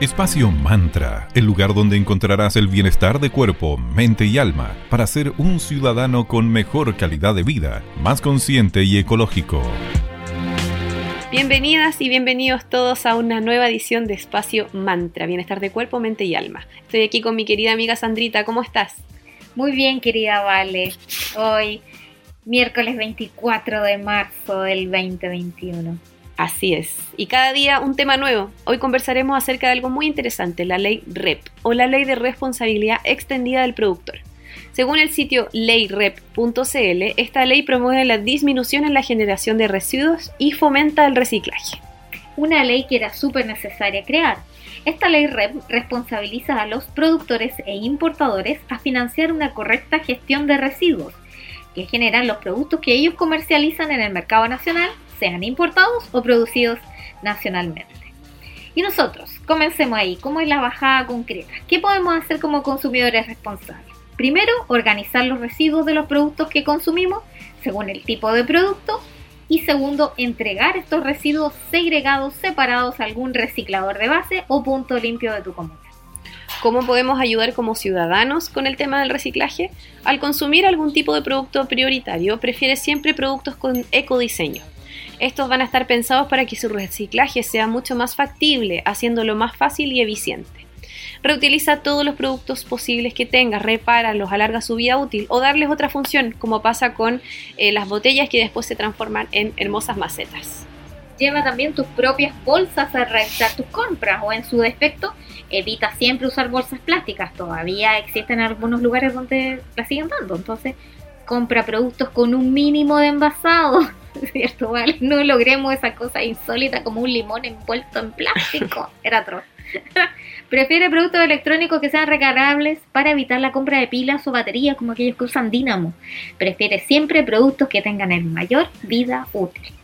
Espacio Mantra, el lugar donde encontrarás el bienestar de cuerpo, mente y alma para ser un ciudadano con mejor calidad de vida, más consciente y ecológico. Bienvenidas y bienvenidos todos a una nueva edición de Espacio Mantra, bienestar de cuerpo, mente y alma. Estoy aquí con mi querida amiga Sandrita, ¿cómo estás? Muy bien, querida Vale. Hoy, miércoles 24 de marzo del 2021. Así es. Y cada día un tema nuevo. Hoy conversaremos acerca de algo muy interesante, la ley REP o la ley de responsabilidad extendida del productor. Según el sitio leyrep.cl, esta ley promueve la disminución en la generación de residuos y fomenta el reciclaje. Una ley que era súper necesaria crear. Esta ley REP responsabiliza a los productores e importadores a financiar una correcta gestión de residuos que generan los productos que ellos comercializan en el mercado nacional sean importados o producidos nacionalmente. Y nosotros, comencemos ahí, ¿cómo es la bajada concreta? ¿Qué podemos hacer como consumidores responsables? Primero, organizar los residuos de los productos que consumimos según el tipo de producto. Y segundo, entregar estos residuos segregados, separados a algún reciclador de base o punto limpio de tu comuna. ¿Cómo podemos ayudar como ciudadanos con el tema del reciclaje? Al consumir algún tipo de producto prioritario, prefiere siempre productos con ecodiseño estos van a estar pensados para que su reciclaje sea mucho más factible, haciéndolo más fácil y eficiente. Reutiliza todos los productos posibles que tengas, repáralos, alarga su vida útil o darles otra función, como pasa con eh, las botellas que después se transforman en hermosas macetas. Lleva también tus propias bolsas a realizar tus compras o en su defecto evita siempre usar bolsas plásticas. Todavía existen algunos lugares donde las siguen dando, entonces compra productos con un mínimo de envasado, ¿cierto? Vale? No logremos esa cosa insólita como un limón envuelto en plástico. Era atroz. Prefiere productos electrónicos que sean recargables para evitar la compra de pilas o baterías como aquellos que usan dínamo. Prefiere siempre productos que tengan el mayor vida útil.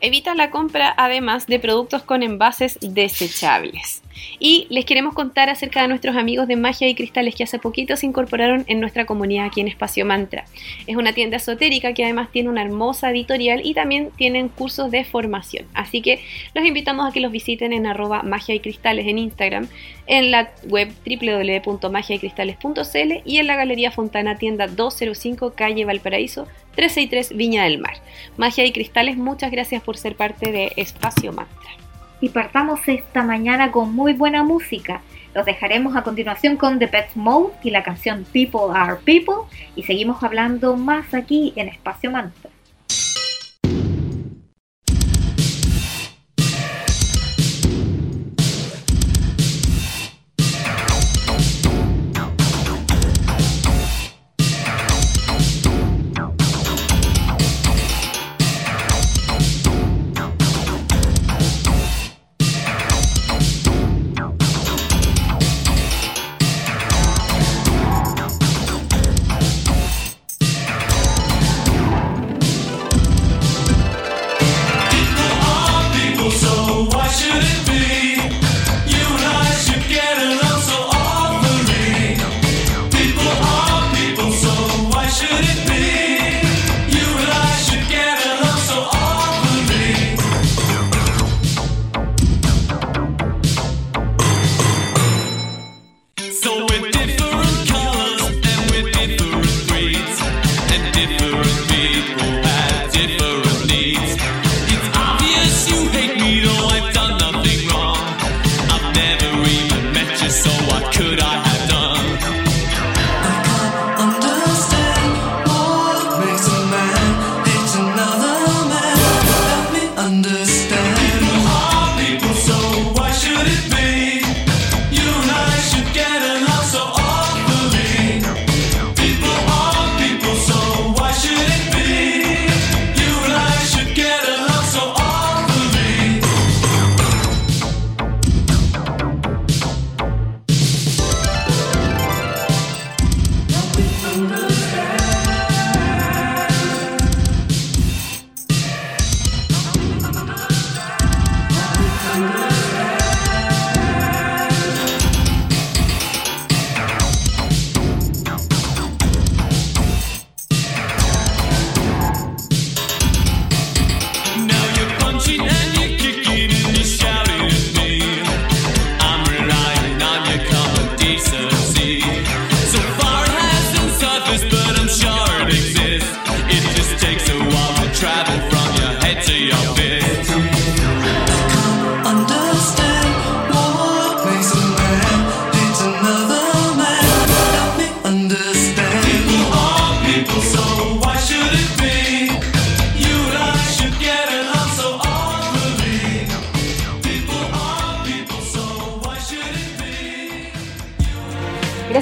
Evita la compra además de productos con envases desechables. Y les queremos contar acerca de nuestros amigos de Magia y Cristales que hace poquito se incorporaron en nuestra comunidad aquí en Espacio Mantra. Es una tienda esotérica que además tiene una hermosa editorial y también tienen cursos de formación. Así que los invitamos a que los visiten en arroba magia y cristales en Instagram, en la web www.magiaycristales.cl y en la Galería Fontana Tienda 205 Calle Valparaíso 363 Viña del Mar. Magia y Cristales, muchas gracias por ser parte de Espacio Mantra y partamos esta mañana con muy buena música. Los dejaremos a continuación con The Pet Mode y la canción People Are People y seguimos hablando más aquí en Espacio Mantra.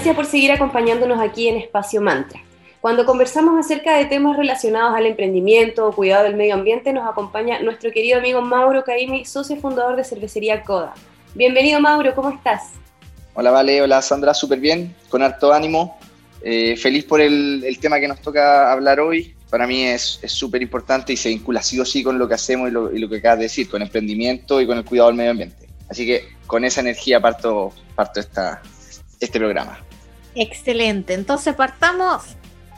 Gracias por seguir acompañándonos aquí en Espacio Mantra. Cuando conversamos acerca de temas relacionados al emprendimiento o cuidado del medio ambiente, nos acompaña nuestro querido amigo Mauro Caimi, socio fundador de Cervecería Coda. Bienvenido Mauro, ¿cómo estás? Hola Vale, hola Sandra, súper bien, con harto ánimo. Eh, feliz por el, tema que nos toca hablar hoy. Para mí es súper importante y se vincula sí o sí con lo que hacemos y lo, y lo que acabas de decir, con emprendimiento y con el cuidado del medio ambiente. Así que con esa energía parto, parto esta, este programa. Excelente, entonces partamos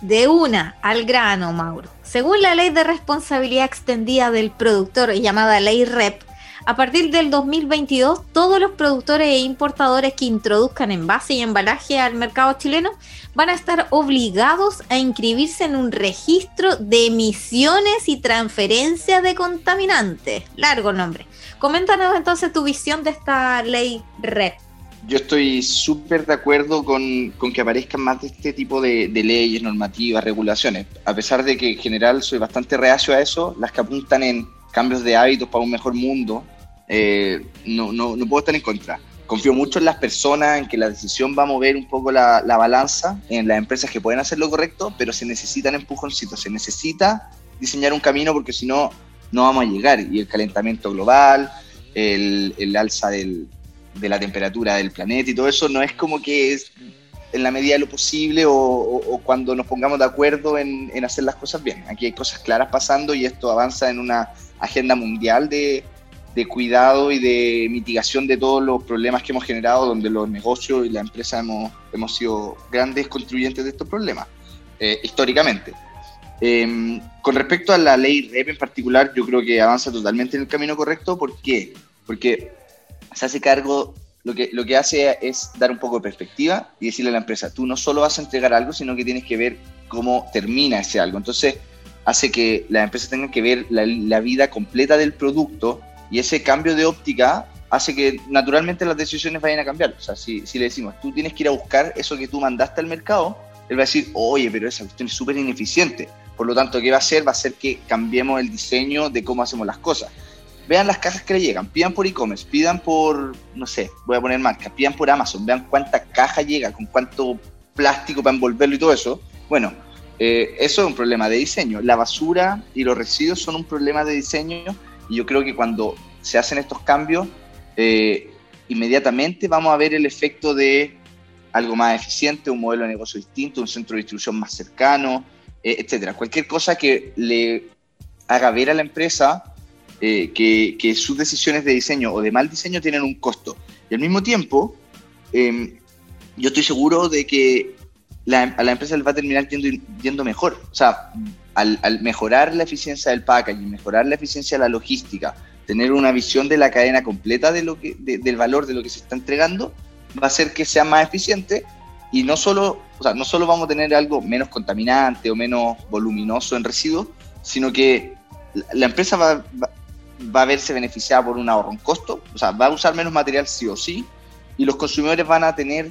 de una al grano, Mauro. Según la ley de responsabilidad extendida del productor llamada ley REP, a partir del 2022, todos los productores e importadores que introduzcan envase y embalaje al mercado chileno van a estar obligados a inscribirse en un registro de emisiones y transferencia de contaminantes. Largo nombre. Coméntanos entonces tu visión de esta ley REP yo estoy súper de acuerdo con, que aparezcan más de este tipo de, leyes, normativas, regulaciones. A pesar de que en general soy bastante reacio a eso, las que apuntan en cambios de hábitos para un mejor mundo, eh, no, no, no, puedo estar en contra. Confío mucho en las personas, en que la decisión va a mover un poco la, la balanza, en las empresas que pueden hacer lo correcto, pero se necesitan empujoncitos, se necesita diseñar un camino porque si no, no vamos a llegar. Y el calentamiento global, el, el alza del, de la temperatura del planeta y todo eso, no es como que es en la medida de lo posible o, cuando nos pongamos de acuerdo en, hacer las cosas bien. Aquí hay cosas claras pasando y esto avanza en una agenda mundial de, cuidado y de mitigación de todos los problemas que hemos generado, donde los negocios y la empresa hemos, hemos sido grandes contribuyentes de estos problemas, eh, históricamente. Em, con respecto a la ley REP en particular, yo creo que avanza totalmente en el camino correcto. ¿Por qué? Porque se hace cargo, lo que, lo que hace es dar un poco de perspectiva y decirle a la empresa, tú no solo vas a entregar algo, sino que tienes que ver cómo termina ese algo. Entonces, hace que la empresa tenga que ver la, vida completa del producto y ese cambio de óptica hace que naturalmente las decisiones vayan a cambiar. O sea, si, si le decimos, tú tienes que ir a buscar eso que tú mandaste al mercado, él va a decir, oye, pero esa cuestión es súper ineficiente. Por lo tanto, ¿qué va a hacer? Va a hacer que cambiemos el diseño de cómo hacemos las cosas vean las cajas que le llegan, pidan por e-commerce, pidan por, no sé, voy a poner marca, pidan por Amazon, vean cuánta caja llega, con cuánto plástico para envolverlo y todo eso. Bueno, eh, eso es un problema de diseño. La basura y los residuos son un problema de diseño y yo creo que cuando se hacen estos cambios, eh, inmediatamente vamos a ver el efecto de algo más eficiente, un modelo de negocio distinto, un centro de distribución más cercano, eh, etcétera. Cualquier cosa que le haga ver a la empresa eh, que, sus decisiones de diseño o de mal diseño tienen un costo. Y al mismo tiempo, em, yo estoy seguro de que a la empresa le va a terminar yendo, mejor. O sea, al, mejorar la eficiencia del packaging, mejorar la eficiencia de la logística, tener una visión de la cadena completa de lo que, del valor de lo que se está entregando, va a hacer que sea más eficiente y no solo, o sea, no solo vamos a tener algo menos contaminante o menos voluminoso en residuos, sino que la empresa va, va a verse beneficiada por un ahorro en costo, o sea, va a usar menos material sí o sí, y los consumidores van a tener,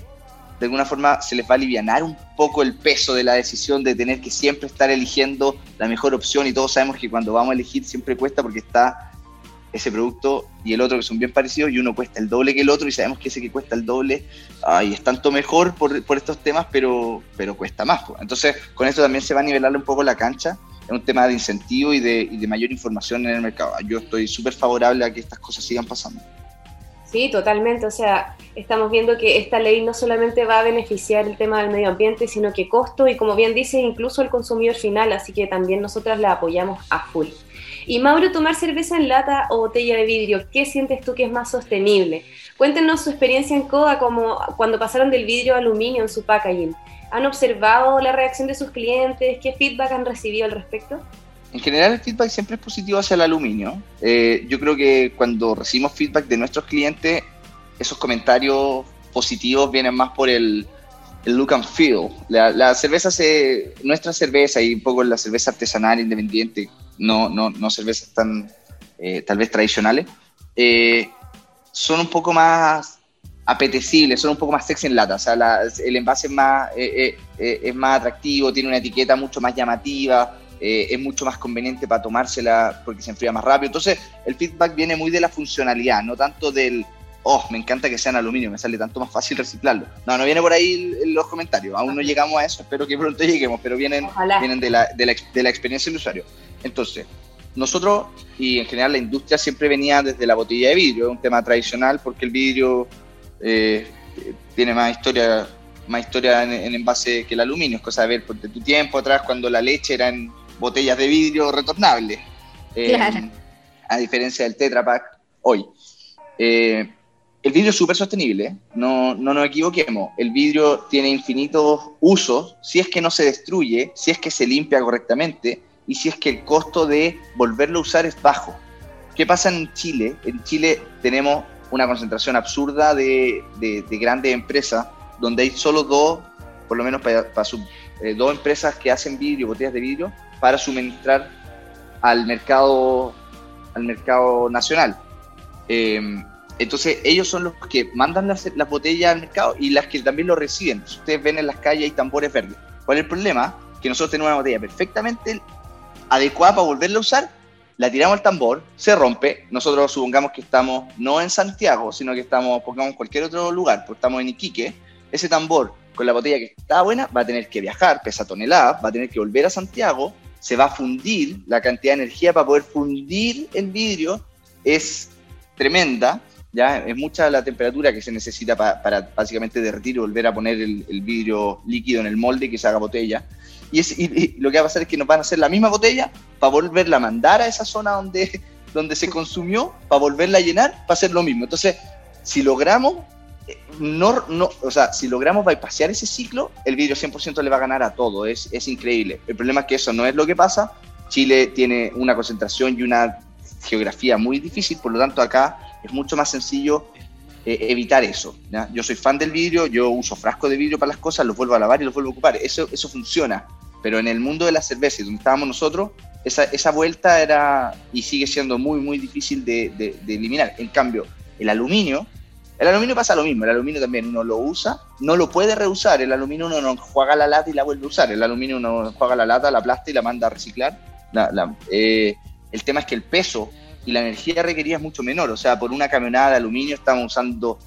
de alguna forma, se les va a aliviar un poco el peso de la decisión de tener que siempre estar eligiendo la mejor opción, y todos sabemos que cuando vamos a elegir siempre cuesta porque está ese producto y el otro que son bien parecidos y uno cuesta el doble que el otro y sabemos que ese que cuesta el doble ay, es tanto mejor por, por estos temas, pero, pero cuesta más. Entonces, con esto también se va a nivelar un poco la cancha es un tema de incentivo y de, y de mayor información en el mercado. Yo estoy súper favorable a que estas cosas sigan pasando. Sí, totalmente. O sea, estamos viendo que esta ley no solamente va a beneficiar el tema del medio ambiente, sino que costo y, como bien dice, incluso el consumidor final. Así que también nosotras la apoyamos a full. Y Mauro, tomar cerveza en lata o botella de vidrio, ¿qué sientes tú que es más sostenible? Cuéntenos su experiencia en CODA, como cuando pasaron del vidrio a aluminio en su packaging. ¿Han observado la reacción de sus clientes? ¿Qué feedback han recibido al respecto? En general el feedback siempre es positivo hacia el aluminio. Eh, yo creo que cuando recibimos feedback de nuestros clientes, esos comentarios positivos vienen más por el, look and feel. La, cerveza, se, nuestra cerveza y un poco la cerveza artesanal independiente, no, no, no cervezas tan eh, tal vez tradicionales, eh, son un poco más apetecibles, son un poco más sexy en lata, o sea, el envase es más, eh, eh, eh, es más atractivo, tiene una etiqueta mucho más llamativa, es mucho más conveniente para tomársela porque se enfría más rápido. Entonces, el feedback viene muy de la funcionalidad, no tanto del, oh, me encanta que sean aluminio, me sale tanto más fácil reciclarlo. No, no viene por ahí en los comentarios, aún no llegamos a eso, espero que pronto lleguemos, pero vienen, vienen de, la, de, la, de la experiencia del usuario. Entonces, nosotros y en general la industria siempre venía desde la botella de vidrio, es un tema tradicional porque el vidrio eh, tiene más historia más historia en, envase que el aluminio, es cosa de ver de tu tiempo atrás cuando la leche era en botellas de vidrio retornables, eh, a diferencia del Tetra Pak hoy. Eh, el vidrio es súper sostenible, no, no nos equivoquemos. El vidrio tiene infinitos usos si es que no se destruye, si es que se limpia correctamente y si es que el costo de volverlo a usar es bajo. ¿Qué pasa en Chile? En Chile tenemos una concentración absurda de, de, grandes empresas donde hay solo dos, por lo menos para, eh, dos empresas que hacen vidrio, botellas de vidrio, para suministrar al mercado, al mercado nacional. Eh, entonces ellos son los que mandan las, botellas al mercado y las que también lo reciben. ustedes ven en las calles hay tambores verdes. ¿Cuál es el problema? Que nosotros tenemos una botella perfectamente adecuada para volverla a usar, la tiramos al tambor, se rompe, nosotros supongamos que estamos no en Santiago, sino que estamos, pongamos en cualquier otro lugar, porque estamos en Iquique, ese tambor con la botella que está buena va a tener que viajar, pesa toneladas, va a tener que volver a Santiago, se va a fundir, la cantidad de energía para poder fundir el vidrio es tremenda, ya es mucha la temperatura que se necesita para básicamente derretir y volver a poner el, vidrio líquido en el molde que se haga botella. Y, es, lo que va a pasar es que nos van a hacer la misma botella para volverla a mandar a esa zona donde, donde se consumió, para volverla a llenar, para hacer lo mismo. Entonces, si logramos, eh, no, no, o sea, si logramos bypassear ese ciclo, el vidrio 100% le va a ganar a todo. Es, es increíble. El problema es que eso no es lo que pasa. Chile tiene una concentración y una geografía muy difícil, por lo tanto acá es mucho más sencillo eh, evitar eso. Yo soy fan del vidrio, yo uso frasco de vidrio para las cosas, los vuelvo a lavar y los vuelvo a ocupar. Eso, eso funciona. Pero en el mundo de la cerveza, donde estábamos nosotros, esa, esa vuelta era y sigue siendo muy, muy difícil de, de, eliminar. En cambio, el aluminio, el aluminio pasa lo mismo. El aluminio también uno lo usa, no lo puede reusar. El aluminio uno no juega la lata y la vuelve a usar. El aluminio uno juega la lata, la aplasta y la manda a reciclar. Eh, el tema es que el peso y la energía requerida es mucho menor. O sea, por una camionada de aluminio estamos usando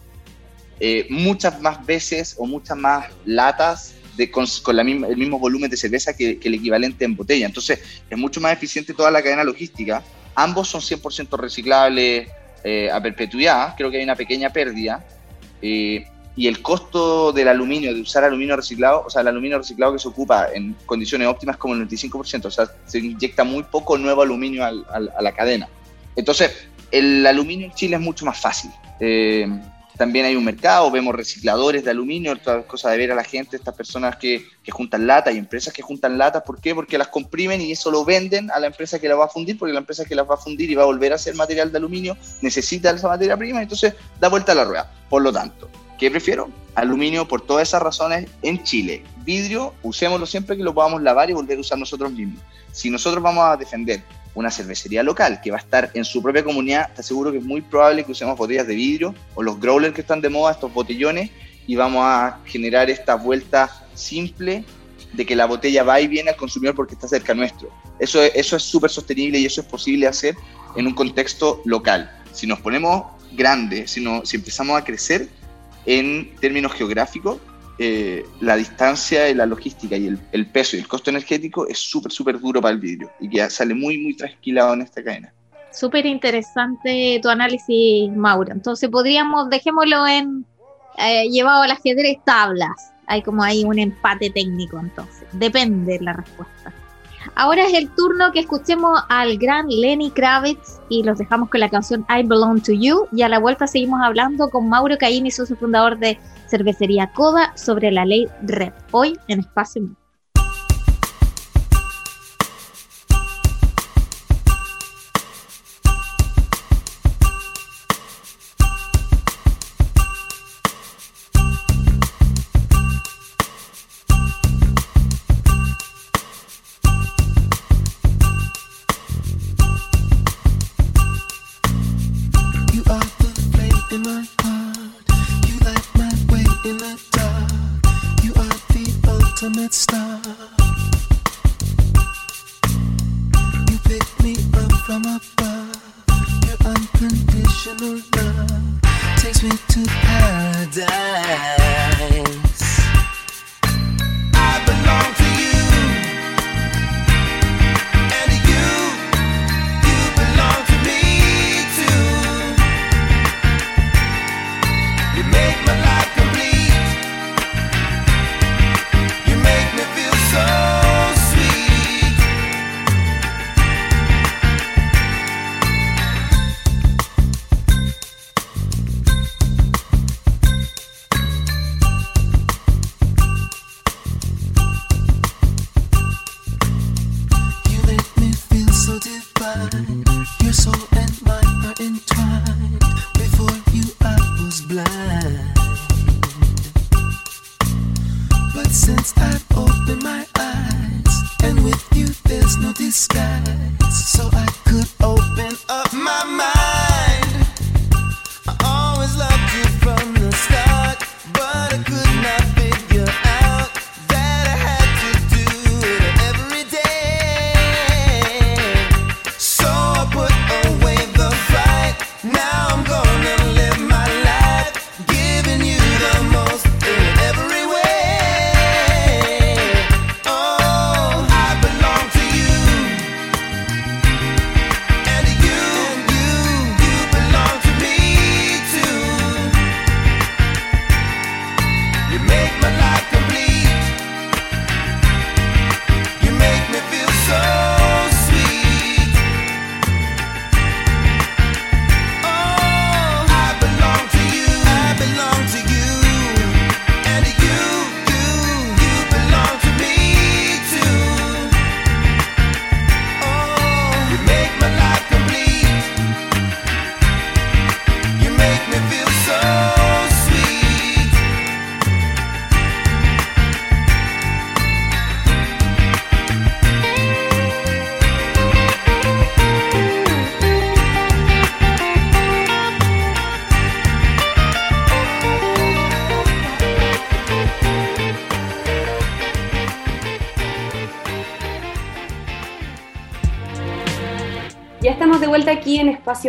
eh, muchas más veces o muchas más latas de, con, la misma, el mismo volumen de cerveza que, el equivalente en botella. Entonces, es mucho más eficiente toda la cadena logística. Ambos son 100% reciclables eh, a perpetuidad. Creo que hay una pequeña pérdida. Eh, y el costo del aluminio, de usar aluminio reciclado, o sea, el aluminio reciclado que se ocupa en condiciones óptimas como el 95%, o sea, se inyecta muy poco nuevo aluminio a la cadena. Entonces, el aluminio en Chile es mucho más fácil. Eh, también hay un mercado, vemos recicladores de aluminio, otra cosa de ver a la gente, estas personas que, juntan latas y empresas que juntan latas, ¿por qué? Porque las comprimen y eso lo venden a la empresa que las va a fundir, porque la empresa que las va a fundir y va a volver a hacer material de aluminio necesita esa materia prima, entonces da vuelta a la rueda. Por lo tanto, ¿qué prefiero? Aluminio por todas esas razones en Chile. Vidrio, usémoslo siempre que lo podamos lavar y volver a usar nosotros mismos. Si nosotros vamos a defender una cervecería local que va a estar en su propia comunidad, te aseguro que es muy probable que usemos botellas de vidrio o los growlers que están de moda, estos botellones, y vamos a generar esta vuelta simple de que la botella va y viene al consumidor porque está cerca nuestro. Eso, eso es súper sostenible y eso es posible hacer en un contexto local. Si nos ponemos grandes, si, si empezamos a crecer en términos geográficos, eh, la distancia y la logística y el, peso y el costo energético es súper, súper duro para el vidrio y que sale muy, muy trasquilado en esta cadena. Súper interesante tu análisis, Mauro. Entonces podríamos, dejémoslo en eh, llevado al ajedrez tablas. Hay como ahí un empate técnico entonces. Depende la respuesta. Ahora es el turno que escuchemos al gran Lenny Kravitz y los dejamos con la canción I Belong to You. Y a la vuelta seguimos hablando con Mauro Caín y socio fundador de Cervecería Coda sobre la ley REP. Hoy en Espacio ultimate star. You picked me up from above. Your unconditional love takes me to paradise.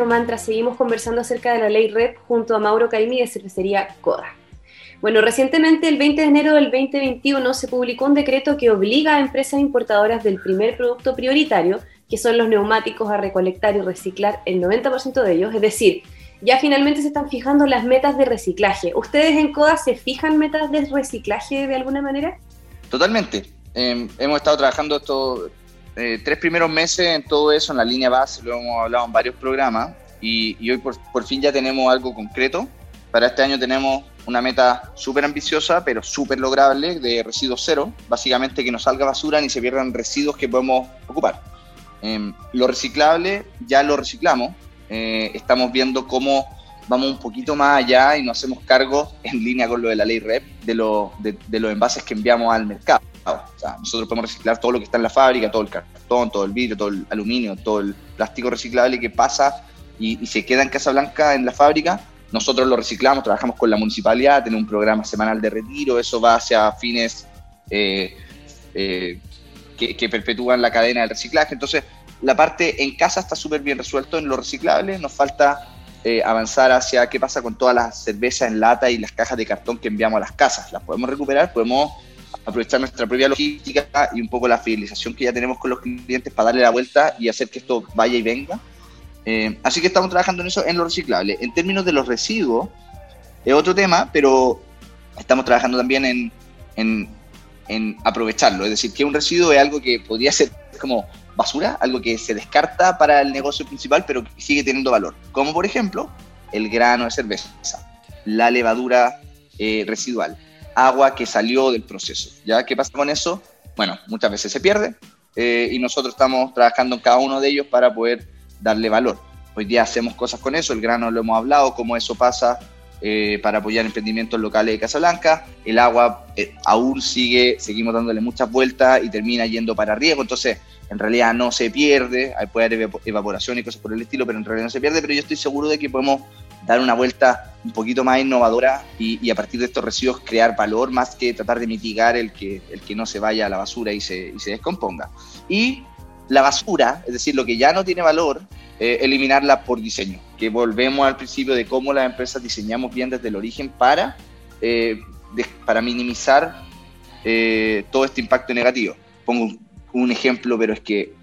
Mantra. Seguimos conversando acerca de la ley REP junto a Mauro Caimi de Cervecería Coda. Bueno, recientemente, el 20 de enero del 2021, se publicó un decreto que obliga a empresas importadoras del primer producto prioritario, que son los neumáticos, a recolectar y reciclar el 90% de ellos. Es decir, ya finalmente se están fijando las metas de reciclaje. ¿Ustedes en CODA se fijan metas de reciclaje de alguna manera? Totalmente. Em, hemos estado trabajando esto, eh, tres primeros meses en todo eso, en la línea base, lo hemos hablado en varios programas y, hoy por, fin ya tenemos algo concreto. Para este año tenemos una meta súper ambiciosa, pero súper lograble, de residuos cero, básicamente que no salga basura ni se pierdan residuos que podemos ocupar. Eh, lo reciclable ya lo reciclamos, eh, estamos viendo cómo vamos un poquito más allá y nos hacemos cargo en línea con lo de la ley REP de, de, de los envases que enviamos al mercado nosotros podemos reciclar todo lo que está en la fábrica, todo el cartón, todo el vidrio, todo el aluminio, todo el plástico reciclable que pasa y, se queda en Casa Blanca en la fábrica. Nosotros lo reciclamos, trabajamos con la municipalidad, tenemos un programa semanal de retiro, eso va hacia fines eh, eh, que, perpetúan la cadena del reciclaje. Entonces, la parte en casa está súper bien resuelto en lo reciclable, nos falta eh, avanzar hacia qué pasa con todas las cervezas en lata y las cajas de cartón que enviamos a las casas. ¿Las podemos recuperar? ¿Podemos aprovechar nuestra propia logística y un poco la fidelización que ya tenemos con los clientes para darle la vuelta y hacer que esto vaya y venga. Eh, así que estamos trabajando en eso, en lo reciclable. En términos de los residuos, es otro tema, pero estamos trabajando también en, en, en aprovecharlo. Es decir, que un residuo es algo que podría ser como basura, algo que se descarta para el negocio principal, pero sigue teniendo valor. Como por ejemplo, el grano de cerveza, la levadura eh, residual agua que salió del proceso. ¿Ya qué pasa con eso? Bueno, muchas veces se pierde eh, y nosotros estamos trabajando en cada uno de ellos para poder darle valor. Hoy día hacemos cosas con eso, el grano lo hemos hablado, cómo eso pasa eh, para apoyar emprendimientos locales de Casablanca. El agua aún sigue, seguimos dándole muchas vueltas y termina yendo para riego, entonces en realidad no se pierde, puede haber evaporación y cosas por el estilo, pero en realidad no se pierde, pero yo estoy seguro de que podemos dar una vuelta un poquito más innovadora y, a partir de estos residuos crear valor más que tratar de mitigar el que, el que no se vaya a la basura y se, se descomponga. Y la basura, es decir, lo que ya no tiene valor, eh, eliminarla por diseño, que volvemos al principio de cómo las empresas diseñamos bien desde el origen para, eh, para minimizar eh, todo este impacto negativo. Pongo un, ejemplo, pero es que,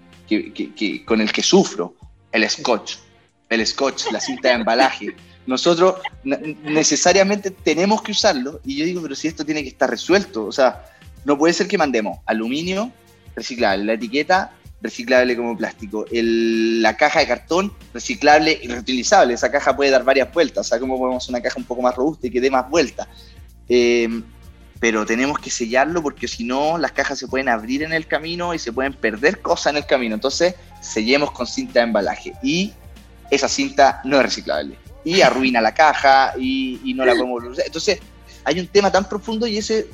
con el que sufro, el scotch, el scotch, la cinta de embalaje. Nosotros necesariamente tenemos que usarlo y yo digo, pero si esto tiene que estar resuelto, o sea, no puede ser que mandemos aluminio reciclable, la etiqueta reciclable como plástico, la caja de cartón reciclable y reutilizable, esa caja puede dar varias vueltas, o sea, cómo podemos una caja un poco más robusta y que dé más vueltas. Eh, pero tenemos que sellarlo porque si no las cajas se pueden abrir en el camino y se pueden perder cosas en el camino. Entonces sellemos con cinta de embalaje y esa cinta no es reciclable y arruina la caja y, no la podemos volver. Entonces hay un tema tan profundo y ese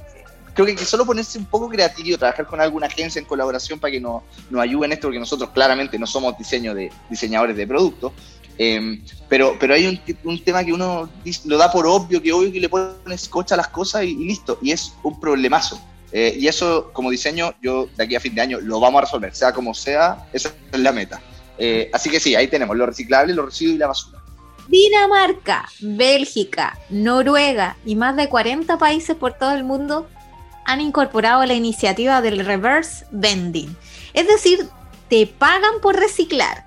creo que solo ponerse un poco creativo, trabajar con alguna agencia en colaboración para que nos, nos ayuden en esto, porque nosotros claramente no somos diseño de, diseñadores de productos. Em, pero, pero hay un, un, tema que uno lo da por obvio, que obvio que le pones scotch a las cosas y, listo, y es un problemazo. Eh, y eso, como diseño, yo de aquí a fin de año lo vamos a resolver, sea como sea, esa es la meta. Eh, así que sí, ahí tenemos lo reciclable, los residuos y la basura. Dinamarca, Bélgica, Noruega y más de 40 países por todo el mundo han incorporado la iniciativa del reverse vending. Es decir, te pagan por reciclar.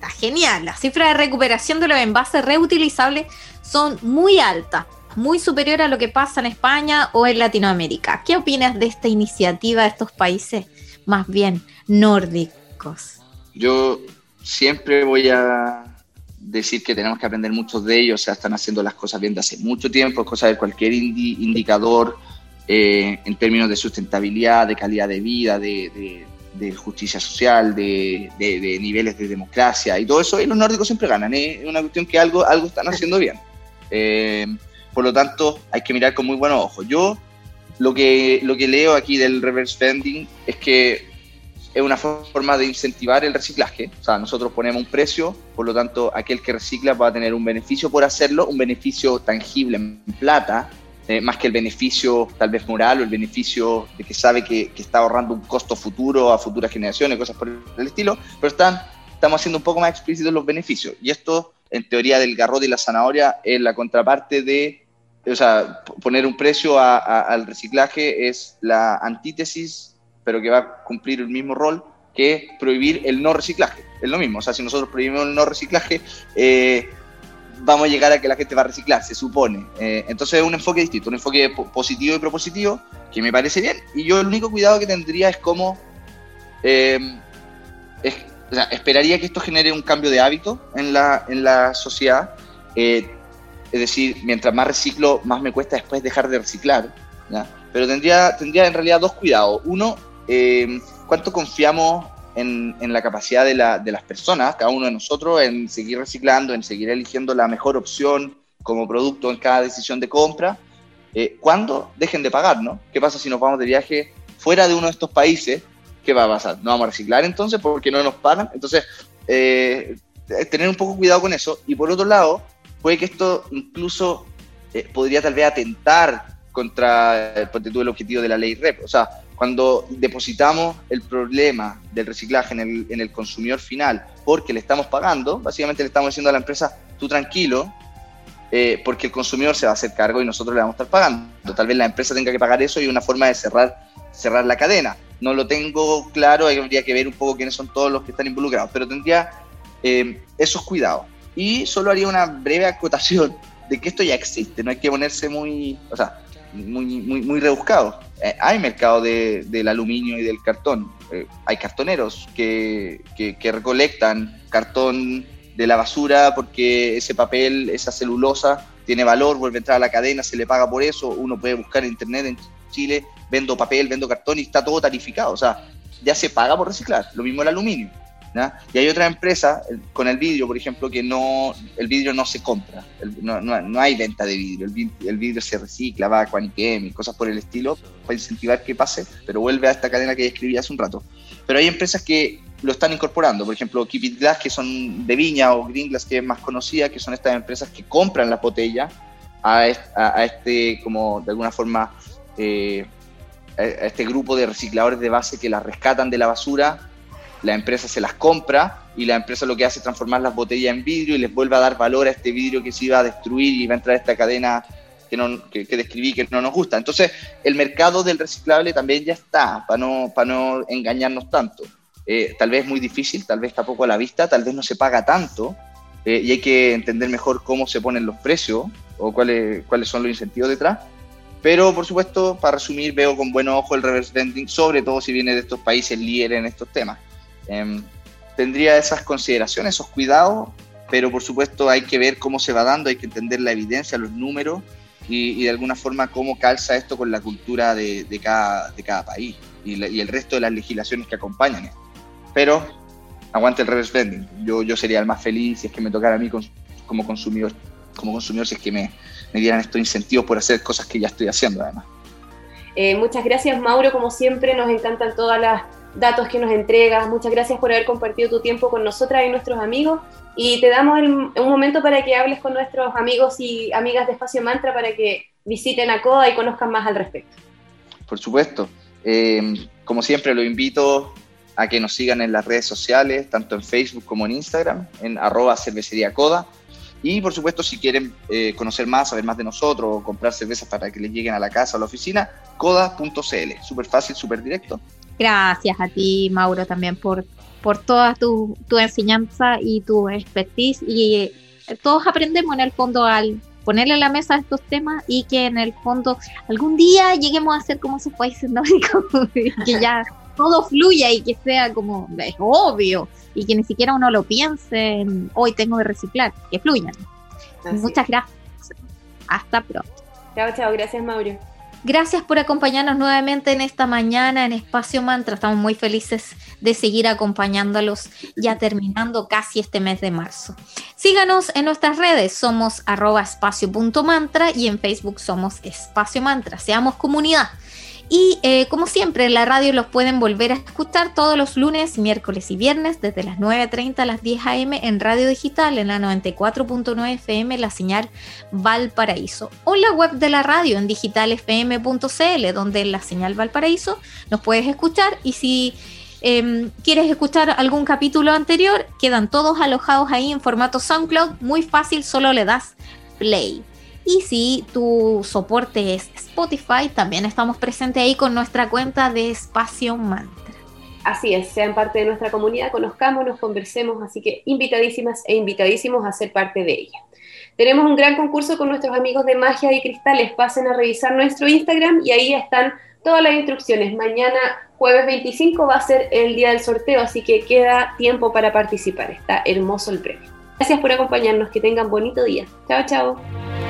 Está, genial. Las cifras de recuperación de los envases reutilizables son muy altas, muy superior a lo que pasa en España o en Latinoamérica. ¿Qué opinas de esta iniciativa de estos países más bien nórdicos? Yo siempre voy a decir que tenemos que aprender muchos de ellos, o sea, están haciendo las cosas bien de hace mucho tiempo, cosas de cualquier indicador eh, en términos de sustentabilidad, de calidad de vida, de, justicia social, de, niveles de democracia y todo eso, y los nórdicos siempre ganan. ¿eh? Es una cuestión que algo, algo están haciendo bien. Eh, por lo tanto, hay que mirar con muy buenos ojos. Yo lo que, lo que leo aquí del reverse vending es que es una forma de incentivar el reciclaje. O sea, nosotros ponemos un precio, por lo tanto, aquel que recicla va a tener un beneficio por hacerlo, un beneficio tangible en plata, eh, más que el beneficio tal vez moral o el beneficio de que sabe que, está ahorrando un costo futuro a futuras generaciones, cosas por el estilo, pero están, estamos haciendo un poco más explícitos los beneficios. Y esto, en teoría del garrote y la zanahoria, es la contraparte de, o sea, poner un precio al reciclaje es la antítesis, pero que va a cumplir el mismo rol que prohibir el no reciclaje. Es lo mismo, o sea, si nosotros prohibimos el no reciclaje, eh, vamos a llegar a que la gente va a reciclar, se supone. Eh, entonces es un enfoque distinto, un enfoque positivo y propositivo, que me parece bien. Y yo el único cuidado que tendría es cómo... Eh, esperaría que esto genere un cambio de hábito en la, en la sociedad. Eh, es decir, mientras más reciclo, más me cuesta después dejar de reciclar. Pero tendría, tendría en realidad dos cuidados. Uno, cuánto confiamos en, la capacidad de, las personas, cada uno de nosotros, en seguir reciclando, en seguir eligiendo la mejor opción como producto en cada decisión de compra, eh, cuando dejen de pagar, ¿no? ¿Qué pasa si nos vamos de viaje fuera de uno de estos países? ¿Qué va a pasar? ¿No vamos a reciclar entonces porque no nos pagan? Entonces, eh, tener un poco cuidado con eso. Y por otro lado, puede que esto incluso eh, podría tal vez atentar contra el objetivo de la ley REP. O sea, cuando depositamos el problema del reciclaje en el, consumidor final porque le estamos pagando, básicamente le estamos diciendo a la empresa, tú tranquilo, eh, porque el consumidor se va a hacer cargo y nosotros le vamos a estar pagando. Tal vez la empresa tenga que pagar eso y una forma de cerrar, cerrar la cadena. No lo tengo claro, habría que ver un poco quiénes son todos los que están involucrados, pero tendría eh, esos cuidados. Y solo haría una breve acotación de que esto ya existe, no hay que ponerse muy, o sea, muy, muy, muy rebuscados. Eh, hay mercado de, del aluminio y del cartón. Eh, hay cartoneros que, que, recolectan cartón de la basura porque ese papel, esa celulosa tiene valor, vuelve a entrar a la cadena, se le paga por eso. Uno puede buscar en internet en Chile, vendo papel, vendo cartón y está todo tarificado. O sea, ya se paga por reciclar. Lo mismo el aluminio. Y hay otra empresa con el vidrio, por ejemplo, que no, el vidrio no se compra, no, no, hay venta de vidrio, el, vidrio, se recicla, va a Quaniquem y cosas por el estilo, para incentivar que pase, pero vuelve a esta cadena que escribí hace un rato. Pero hay empresas que lo están incorporando, por ejemplo, Keep It Glass, que son de Viña, o Green Glass, que es más conocida, que son estas empresas que compran la botella a, a, este, como de alguna forma, eh, a este grupo de recicladores de base que la rescatan de la basura la empresa se las compra y la empresa lo que hace es transformar las botellas en vidrio y les vuelve a dar valor a este vidrio que se iba a destruir y va a entrar esta cadena que, no, que, describí que no nos gusta. Entonces, el mercado del reciclable también ya está, para no, para no engañarnos tanto. Eh, tal vez es muy difícil, tal vez está poco a la vista, tal vez no se paga tanto eh, y hay que entender mejor cómo se ponen los precios o cuáles, cuáles son los incentivos detrás. Pero, por supuesto, para resumir, veo con buen ojo el reverse vending, sobre todo si viene de estos países líderes en estos temas. Em, tendría esas consideraciones, esos cuidados, pero por supuesto hay que ver cómo se va dando, hay que entender la evidencia, los números y, de alguna forma cómo calza esto con la cultura de, cada, de cada, país y, el resto de las legislaciones que acompañan esto. Pero aguante el reverse vending. Yo, yo sería el más feliz si es que me tocara a mí como consumidor, como consumidor si es que me, me dieran estos incentivos por hacer cosas que ya estoy haciendo además. Eh, muchas gracias Mauro, como siempre nos encantan todas las datos que nos entregas. Muchas gracias por haber compartido tu tiempo con nosotras y nuestros amigos. Y te damos un momento para que hables con nuestros amigos y amigas de Espacio Mantra para que visiten a CODA y conozcan más al respecto. Por supuesto. Eh, como siempre, lo invito a que nos sigan en las redes sociales, tanto en Facebook como en Instagram, en arroba. Y por supuesto, si quieren eh, conocer más, saber más de nosotros o comprar cervezas para que les lleguen a la casa o a la oficina, coda.cl. Súper fácil, súper directo. Gracias a ti, Mauro, también por, por toda tu, enseñanza y tu expertise. Y eh, todos aprendemos en el fondo al ponerle a la mesa estos temas y que en el fondo algún día lleguemos a ser como esos países nórdicos, que ya todo fluya y que sea como es obvio y que ni siquiera uno lo piense hoy tengo que reciclar, que fluyan. Muchas gracias. Hasta pronto. Chao, chao. Gracias, Mauro. Gracias por acompañarnos nuevamente en esta mañana en Espacio Mantra. Estamos muy felices de seguir acompañándolos ya terminando casi este mes de marzo. Síganos en nuestras redes, somos arroba espacio.mantra y en Facebook somos Espacio Mantra. Seamos comunidad. Y eh, como siempre, la radio los pueden volver a escuchar todos los lunes, miércoles y viernes desde las 9.30 a las 10 a.m. en radio digital en la 94.9 FM, la señal Valparaíso. O en la web de la radio en digitalfm.cl, donde la señal Valparaíso nos puedes escuchar. Y si em, quieres escuchar algún capítulo anterior, quedan todos alojados ahí en formato SoundCloud. Muy fácil, solo le das play. Y si tu soporte es Spotify, también estamos presentes ahí con nuestra cuenta de Espacio Mantra. Así es, sean parte de nuestra comunidad, conozcámonos, conversemos, así que invitadísimas e invitadísimos a ser parte de ella. Tenemos un gran concurso con nuestros amigos de Magia y Cristales. Pasen a revisar nuestro Instagram y ahí están todas las instrucciones. Mañana, jueves 25, va a ser el día del sorteo, así que queda tiempo para participar. Está hermoso el premio. Gracias por acompañarnos, que tengan bonito día. Chao, chao.